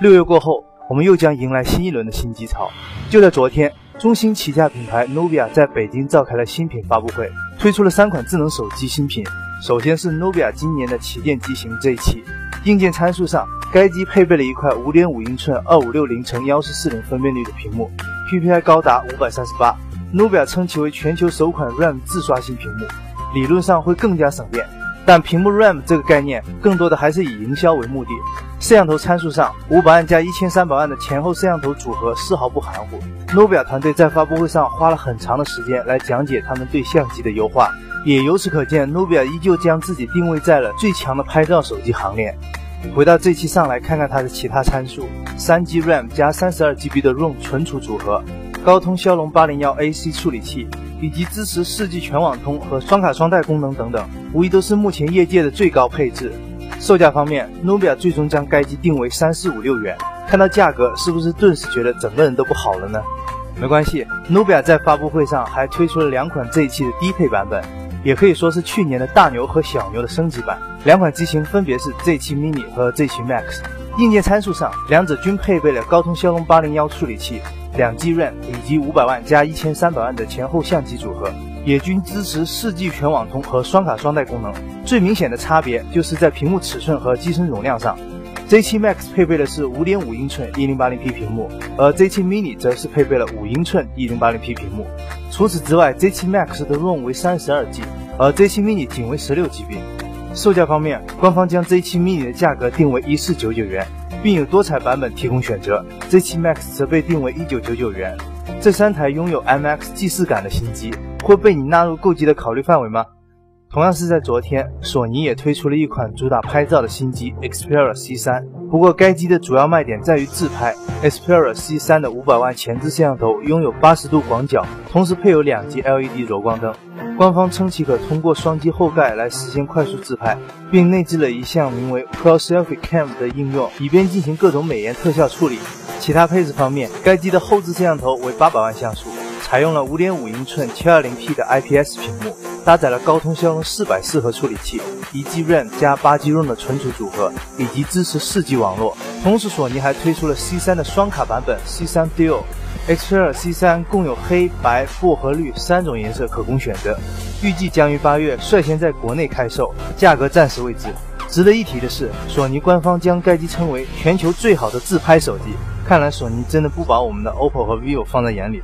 六月过后，我们又将迎来新一轮的新机潮。就在昨天，中兴旗下品牌 Novia 在北京召开了新品发布会，推出了三款智能手机新品。首先是 Novia 今年的旗舰机型 Z7，硬件参数上，该机配备了一块5.5英寸2560乘1440分辨率的屏幕，PPI 高达538。Novia 称其为全球首款 RAM 自刷新屏幕，理论上会更加省电。但屏幕 RAM 这个概念，更多的还是以营销为目的。摄像头参数上，五百万加一千三百万的前后摄像头组合丝毫不含糊。Novia 团队在发布会上花了很长的时间来讲解他们对相机的优化，也由此可见，Novia 依旧将自己定位在了最强的拍照手机行列。回到这期上来看看它的其他参数：三 G RAM 加三十二 GB 的 ROM 存储组合，高通骁龙八零幺 AC 处理器。以及支持 4G 全网通和双卡双待功能等等，无疑都是目前业界的最高配置。售价方面，Novia 最终将该机定为三四五六元。看到价格，是不是顿时觉得整个人都不好了呢？没关系，Novia 在发布会上还推出了两款 Z7 的低配版本，也可以说是去年的大牛和小牛的升级版。两款机型分别是 Z7 Mini 和 Z7 Max。硬件参数上，两者均配备了高通骁龙八零幺处理器。两 G RAM 以及五百万加一千三百万的前后相机组合，也均支持四 G 全网通和双卡双待功能。最明显的差别就是在屏幕尺寸和机身容量上，Z7 Max 配备的是五点五英寸一零八零 P 屏幕，而 Z7 Mini 则是配备了五英寸一零八零 P 屏幕。除此之外，Z7 Max 的 ROM 为三十二 G，而 Z7 Mini 仅为十六 GB。售价方面，官方将 Z7 Mini 的价格定为一四九九元。并有多彩版本提供选择，Z7 Max 则被定为一九九九元。这三台拥有 MX 既视感的新机会被你纳入购机的考虑范围吗？同样是在昨天，索尼也推出了一款主打拍照的新机 Xperia C3。不过该机的主要卖点在于自拍。Xperia C3 的五百万前置摄像头拥有八十度广角，同时配有两级 LED 柔光灯。官方称其可通过双击后盖来实现快速自拍，并内置了一项名为 Pro Selfie Cam 的应用，以便进行各种美颜特效处理。其他配置方面，该机的后置摄像头为八百万像素，采用了五点五英寸七二零 P 的 IPS 屏幕，搭载了高通骁龙四百四核处理器，一 G RAM 加八 G ROM 的存储组合，以及支持四 G 网络。同时，索尼还推出了 C3 的双卡版本 C3 Duo。Xperia C3 共有黑白、薄荷绿三种颜色可供选择，预计将于八月率先在国内开售，价格暂时未知。值得一提的是，索尼官方将该机称为全球最好的自拍手机，看来索尼真的不把我们的 OPPO 和 vivo 放在眼里。